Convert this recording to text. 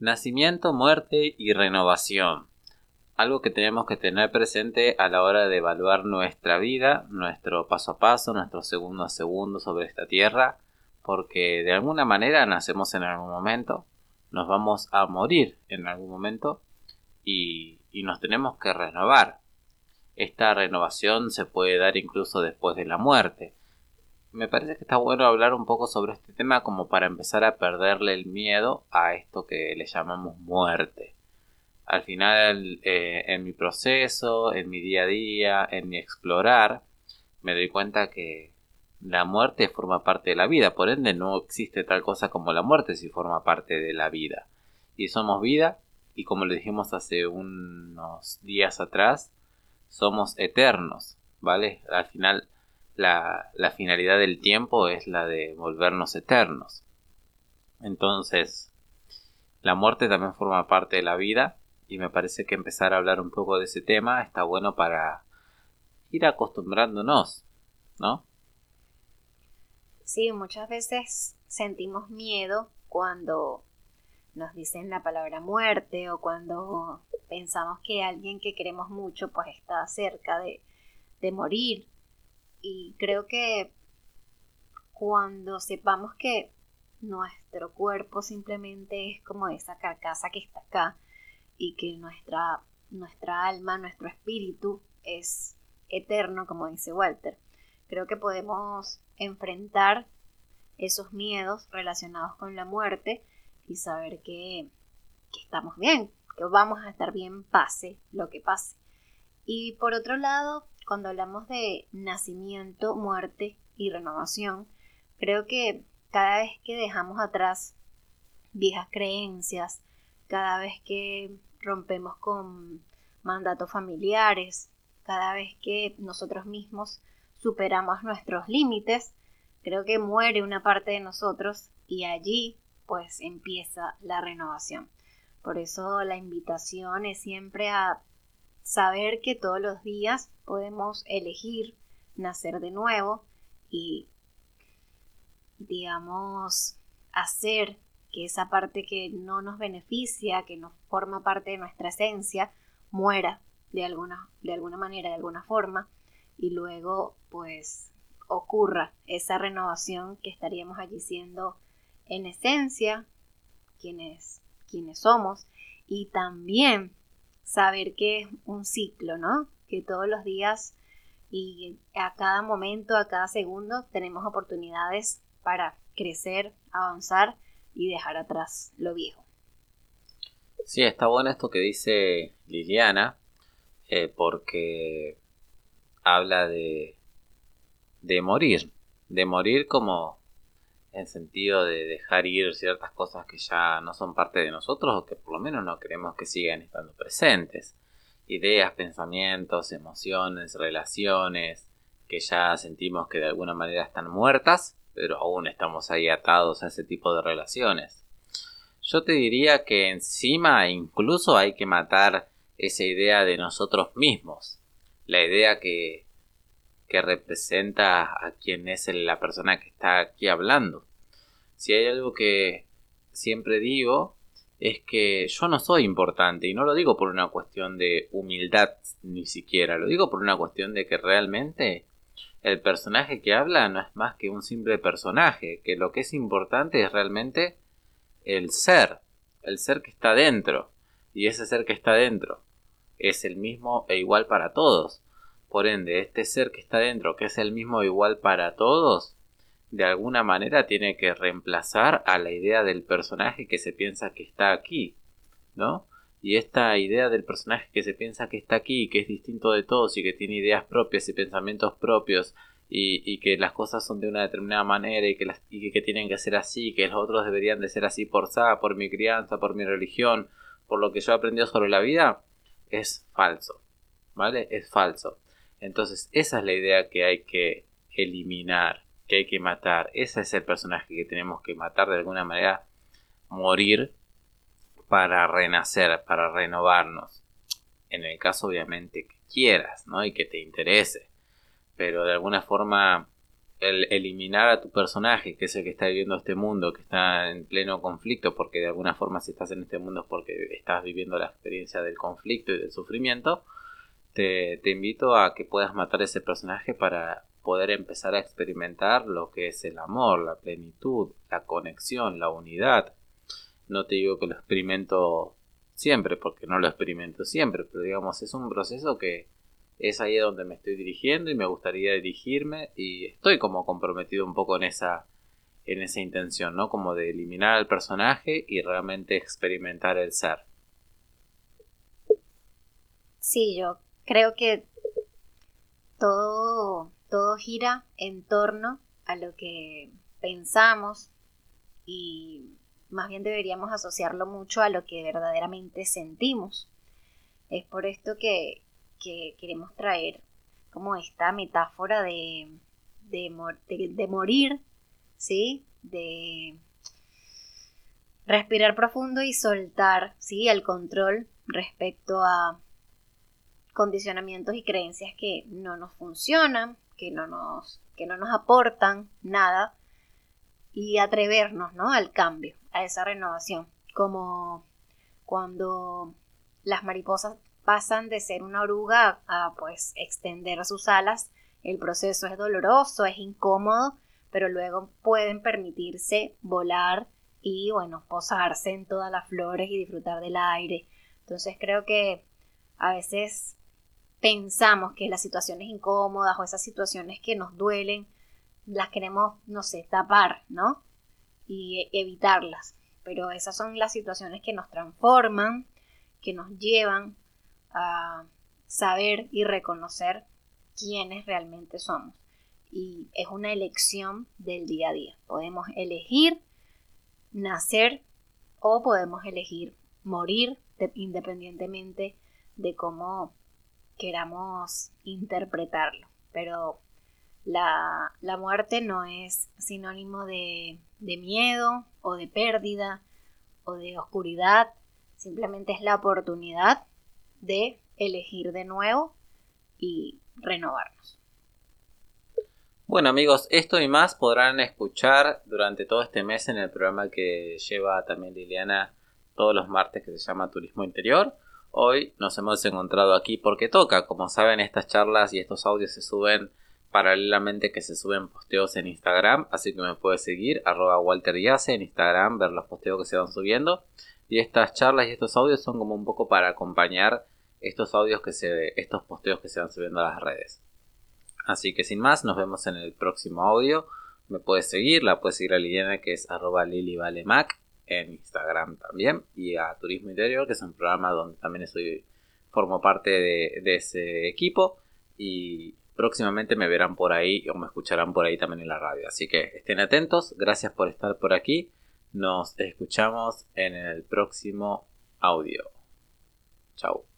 Nacimiento, muerte y renovación. Algo que tenemos que tener presente a la hora de evaluar nuestra vida, nuestro paso a paso, nuestro segundo a segundo sobre esta tierra, porque de alguna manera nacemos en algún momento, nos vamos a morir en algún momento y, y nos tenemos que renovar. Esta renovación se puede dar incluso después de la muerte me parece que está bueno hablar un poco sobre este tema como para empezar a perderle el miedo a esto que le llamamos muerte. Al final, eh, en mi proceso, en mi día a día, en mi explorar, me doy cuenta que la muerte forma parte de la vida, por ende no existe tal cosa como la muerte si forma parte de la vida. Y somos vida, y como le dijimos hace unos días atrás, somos eternos, ¿vale? Al final la, finalidad del tiempo es la de volvernos eternos. Entonces, la muerte también forma parte de la vida y me parece que empezar a hablar un poco de ese tema está bueno para ir acostumbrándonos, ¿no? Sí, muchas veces sentimos miedo cuando nos dicen la palabra muerte o cuando pensamos que alguien que queremos mucho pues está cerca de, de morir y creo que cuando sepamos que nuestro cuerpo simplemente es como esa carcasa que está acá y que nuestra, nuestra alma, nuestro espíritu es eterno, como dice Walter, creo que podemos enfrentar esos miedos relacionados con la muerte y saber que, que estamos bien, que vamos a estar bien pase lo que pase. Y por otro lado, cuando hablamos de nacimiento, muerte y renovación, creo que cada vez que dejamos atrás viejas creencias, cada vez que rompemos con mandatos familiares, cada vez que nosotros mismos superamos nuestros límites, creo que muere una parte de nosotros y allí pues empieza la renovación. Por eso la invitación es siempre a saber que todos los días podemos elegir nacer de nuevo y, digamos, hacer que esa parte que no nos beneficia, que no forma parte de nuestra esencia, muera de alguna, de alguna manera, de alguna forma, y luego pues ocurra esa renovación que estaríamos allí siendo en esencia quienes, quienes somos. Y también saber que es un ciclo, ¿no? Que todos los días y a cada momento, a cada segundo, tenemos oportunidades para crecer, avanzar y dejar atrás lo viejo. Sí, está bueno esto que dice Liliana, eh, porque habla de, de morir, de morir como en sentido de dejar ir ciertas cosas que ya no son parte de nosotros o que por lo menos no queremos que sigan estando presentes. Ideas, pensamientos, emociones, relaciones que ya sentimos que de alguna manera están muertas, pero aún estamos ahí atados a ese tipo de relaciones. Yo te diría que encima incluso hay que matar esa idea de nosotros mismos, la idea que que representa a quien es la persona que está aquí hablando. Si hay algo que siempre digo es que yo no soy importante y no lo digo por una cuestión de humildad ni siquiera, lo digo por una cuestión de que realmente el personaje que habla no es más que un simple personaje, que lo que es importante es realmente el ser, el ser que está dentro, y ese ser que está dentro es el mismo e igual para todos. Por ende, este ser que está dentro, que es el mismo igual para todos, de alguna manera tiene que reemplazar a la idea del personaje que se piensa que está aquí, ¿no? Y esta idea del personaje que se piensa que está aquí, que es distinto de todos y que tiene ideas propias y pensamientos propios y, que las cosas son de una determinada manera y que, tienen que ser así, que los otros deberían de ser así por sa, por mi crianza, por mi religión, por lo que yo he aprendido sobre la vida, es falso, ¿vale? Es falso. Entonces, esa es la idea que hay que eliminar, que hay que matar. Ese es el personaje que tenemos que matar de alguna manera, morir para renacer, para renovarnos. En el caso, obviamente, que quieras, ¿no? Y que te interese. Pero de alguna forma, el eliminar a tu personaje, que es el que está viviendo este mundo, que está en pleno conflicto, porque de alguna forma si estás en este mundo es porque estás viviendo la experiencia del conflicto y del sufrimiento, te, invito a que puedas matar ese personaje para poder empezar a experimentar lo que es el amor, la plenitud, la conexión, la unidad. No te digo que lo experimento siempre, porque no lo experimento siempre, pero digamos, es un proceso que es ahí donde me estoy dirigiendo y me gustaría dirigirme y estoy como comprometido un poco en esa en esa intención, ¿no? Como de eliminar al personaje y realmente experimentar el ser. Sí, yo creo que todo todo gira en torno a lo que pensamos y más bien deberíamos asociarlo mucho a lo que verdaderamente sentimos. Es por esto que, queremos traer como esta metáfora de, de, morir, ¿sí? De respirar profundo y soltar, ¿sí? El control respecto a condicionamientos y creencias que no nos funcionan, que no nos, que no nos aportan nada y atrevernos ¿no? al cambio, a esa renovación. Como cuando las mariposas pasan de ser una oruga a pues extender sus alas, el proceso es doloroso, es incómodo, pero luego pueden permitirse volar y bueno, posarse en todas las flores y disfrutar del aire. Entonces creo que a veces pensamos que las situaciones incómodas o esas situaciones que nos duelen, las queremos, no sé, tapar, ¿no? Y evitarlas. Pero esas son las situaciones que nos transforman, que nos llevan a saber y reconocer quiénes realmente somos. Y es una elección del día a día. Podemos elegir nacer o podemos elegir morir independientemente de cómo queramos interpretarlo. Pero la, muerte no es sinónimo de, de miedo o de pérdida o de oscuridad, simplemente es la oportunidad de elegir de nuevo y renovarnos. Bueno amigos, esto y más podrán escuchar durante todo este mes en el programa que lleva también Liliana todos los martes que se llama Turismo Interior. Hoy nos hemos encontrado aquí porque toca. Como saben, estas charlas y estos audios se suben paralelamente que se suben posteos en Instagram. Así que me puedes seguir, arroba Walter en Instagram, ver los posteos que se van subiendo. Y estas charlas y estos audios son como un poco para acompañar estos audios que se, estos posteos que se van subiendo a las redes. Así que sin más, nos vemos en el próximo audio. Me puedes seguir, la puedes seguir a Liliana que es arroba en Instagram también y a Turismo Interior, que es un programa donde también estoy, formo parte de, de ese equipo y próximamente me verán por ahí o me escucharán por ahí también en la radio. Así que estén atentos, gracias por estar por aquí, nos escuchamos en el próximo audio. Chao.